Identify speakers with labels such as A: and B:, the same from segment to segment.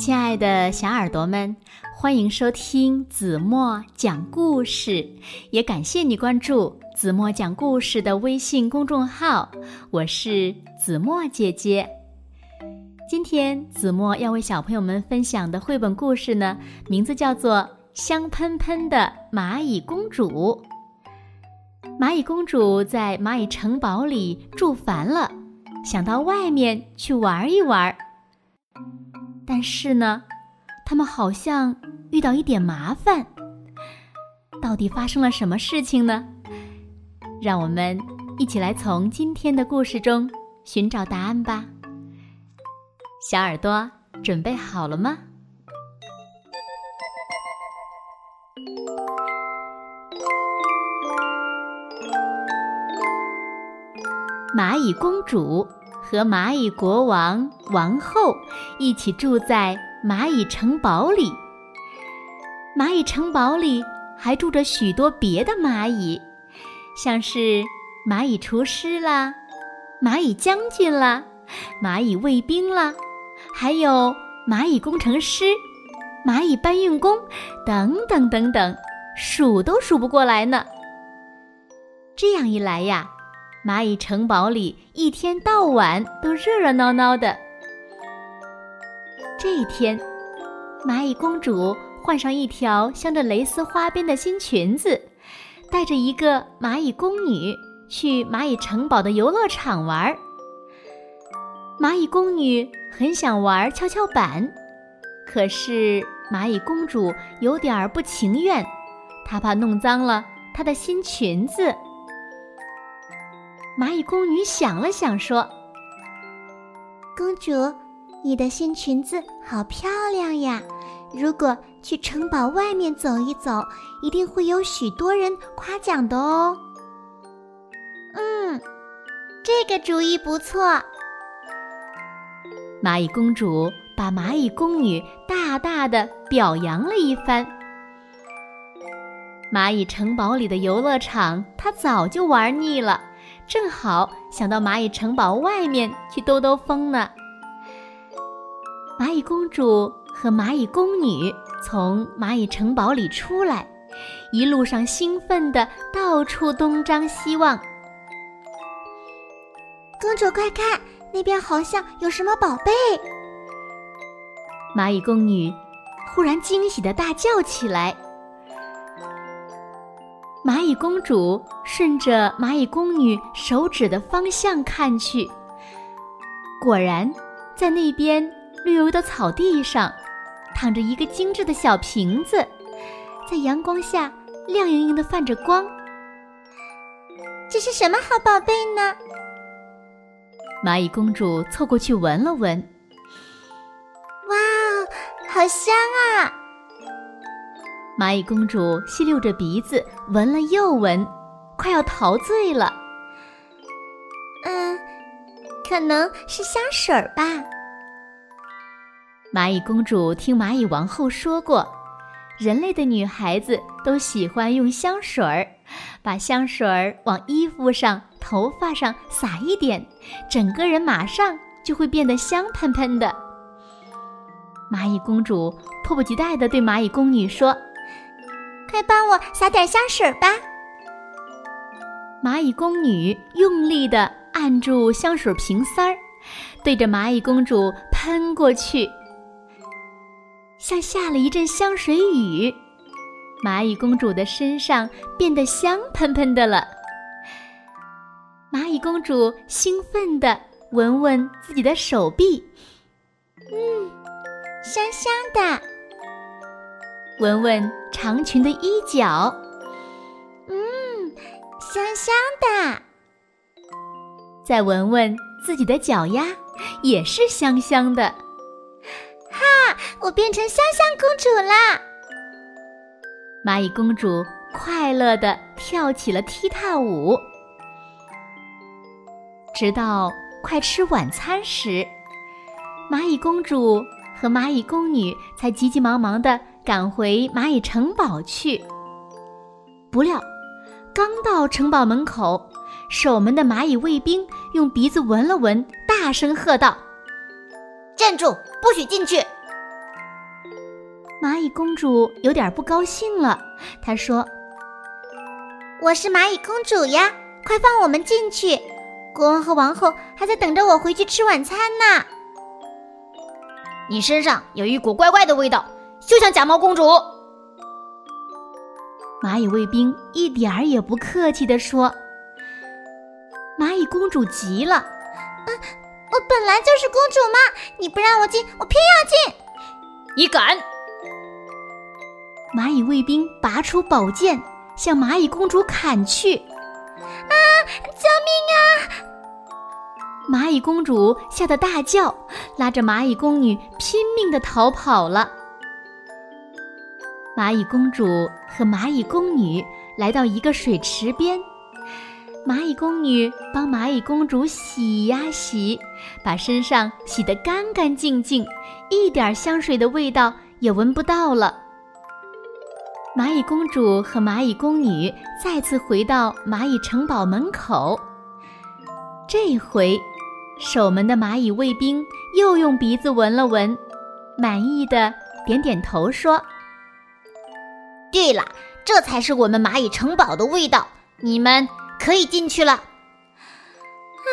A: 亲爱的小耳朵们，欢迎收听子墨讲故事，也感谢你关注子墨讲故事的微信公众号。我是子墨姐姐。今天子墨要为小朋友们分享的绘本故事呢，名字叫做《香喷喷的蚂蚁公主》。蚂蚁公主在蚂蚁城堡里住烦了，想到外面去玩一玩。但是呢，他们好像遇到一点麻烦。到底发生了什么事情呢？让我们一起来从今天的故事中寻找答案吧。小耳朵准备好了吗？蚂蚁公主。和蚂蚁国王、王后一起住在蚂蚁城堡里。蚂蚁城堡里还住着许多别的蚂蚁，像是蚂蚁厨师啦、蚂蚁将军啦、蚂蚁卫兵啦，还有蚂蚁工程师、蚂蚁搬运工等等等等，数都数不过来呢。这样一来呀。蚂蚁城堡里一天到晚都热热闹闹的。这一天，蚂蚁公主换上一条镶着蕾丝花边的新裙子，带着一个蚂蚁宫女去蚂蚁城堡的游乐场玩。蚂蚁宫女很想玩跷跷板，可是蚂蚁公主有点儿不情愿，她怕弄脏了她的新裙子。蚂蚁宫女想了想，说：“
B: 公主，你的新裙子好漂亮呀！如果去城堡外面走一走，一定会有许多人夸奖的哦。”“嗯，这个主意不错。”
A: 蚂蚁公主把蚂蚁宫女大大的表扬了一番。蚂蚁城堡里的游乐场，她早就玩腻了。正好想到蚂蚁城堡外面去兜兜风呢。蚂蚁公主和蚂蚁宫女从蚂蚁城堡里出来，一路上兴奋的到处东张西望。
B: 公主，快看，那边好像有什么宝贝！
A: 蚂蚁宫女忽然惊喜的大叫起来。蚂蚁公主顺着蚂蚁宫女手指的方向看去，果然，在那边绿油油的草地上，躺着一个精致的小瓶子，在阳光下亮莹莹的泛着光。
B: 这是什么好宝贝呢？
A: 蚂蚁公主凑过去闻了闻，
B: 哇，好香啊！
A: 蚂蚁公主吸溜着鼻子，闻了又闻，快要陶醉了。
B: 嗯，可能是香水儿吧。
A: 蚂蚁公主听蚂蚁王后说过，人类的女孩子都喜欢用香水儿，把香水儿往衣服上、头发上撒一点，整个人马上就会变得香喷喷的。蚂蚁公主迫不及待地对蚂蚁宫女说。
B: 快帮我撒点香水吧！
A: 蚂蚁宫女用力地按住香水瓶塞儿，对着蚂蚁公主喷过去，像下了一阵香水雨。蚂蚁公主的身上变得香喷喷的了。蚂蚁公主兴奋地闻闻自己的手臂，
B: 嗯，香香的。
A: 闻闻长裙的衣角，
B: 嗯，香香的。
A: 再闻闻自己的脚丫，也是香香的。
B: 我变成香香公主啦！
A: 蚂蚁公主快乐的跳起了踢踏舞。直到快吃晚餐时，蚂蚁公主和蚂蚁宫女才急急忙忙的。赶回蚂蚁城堡去。不料，刚到城堡门口，守门的蚂蚁卫兵用鼻子闻了闻，大声喝道：“
C: 站住，不许进去！”
A: 蚂蚁公主有点不高兴了，她说：“
B: 我是蚂蚁公主呀，快放我们进去！国王和王后还在等着我回去吃晚餐呢。”
C: 你身上有一股怪怪的味道，就像假冒公主。
A: 蚂蚁卫兵一点儿也不客气地说。蚂蚁公主急了：“
B: 嗯，我本来就是公主嘛，你不让我进，我偏要进！
C: 你敢！”
A: 蚂蚁卫兵拔出宝剑，向蚂蚁公主砍去。
B: 啊！救命啊！
A: 蚂蚁公主吓得大叫，拉着蚂蚁宫女拼命的逃跑了。蚂蚁公主和蚂蚁宫女来到一个水池边，蚂蚁宫女帮蚂蚁公主洗呀洗，把身上洗得干干净净，一点香水的味道也闻不到了。蚂蚁公主和蚂蚁宫女再次回到蚂蚁城堡门口，这回。守门的蚂蚁卫兵又用鼻子闻了闻，满意的点点头说：“
C: 对了，这才是我们蚂蚁城堡的味道，你们可以进去了。”啊，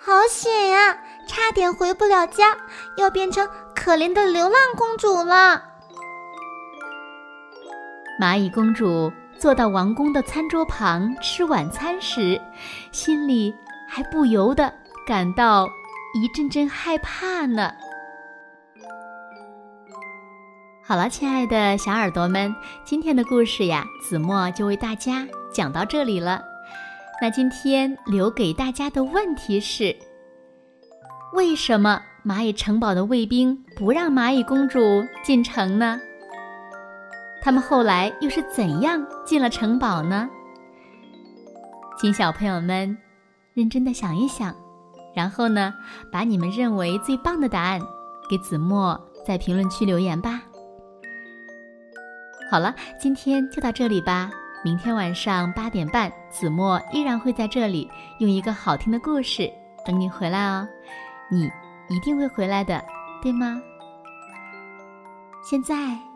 B: 好险呀！差点回不了家，要变成可怜的流浪公主了。
A: 蚂蚁公主坐到王宫的餐桌旁吃晚餐时，心里还不由得。感到一阵阵害怕呢。好了，亲爱的小耳朵们，今天的故事呀，子墨就为大家讲到这里了。那今天留给大家的问题是：为什么蚂蚁城堡的卫兵不让蚂蚁公主进城呢？他们后来又是怎样进了城堡呢？请小朋友们认真的想一想。然后呢，把你们认为最棒的答案给子墨在评论区留言吧。好了，今天就到这里吧。明天晚上八点半，子墨依然会在这里用一个好听的故事等你回来哦。你一定会回来的，对吗？现在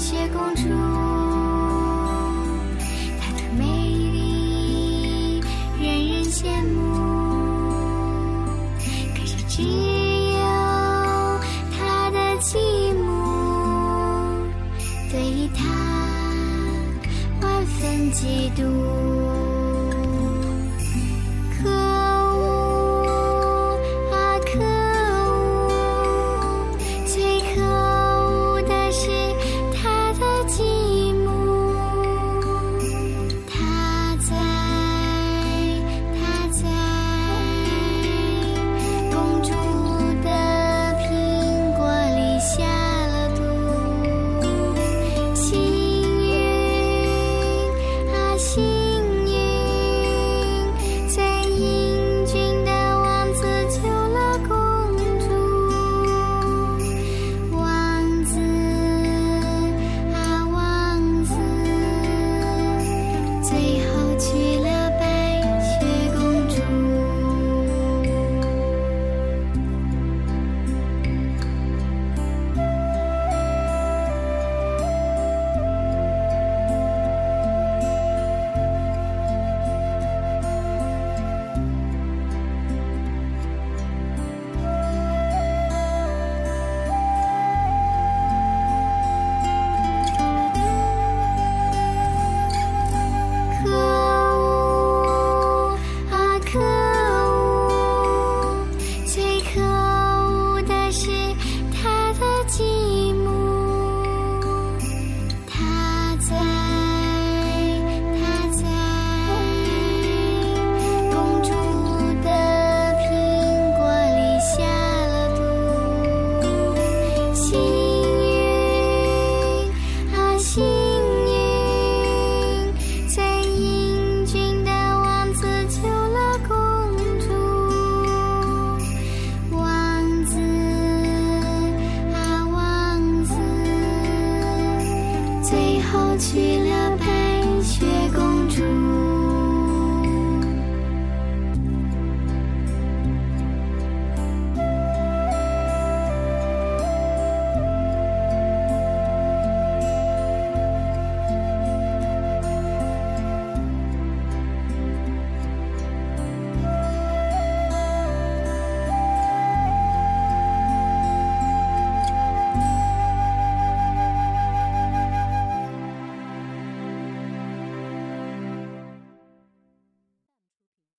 D: 谢公主，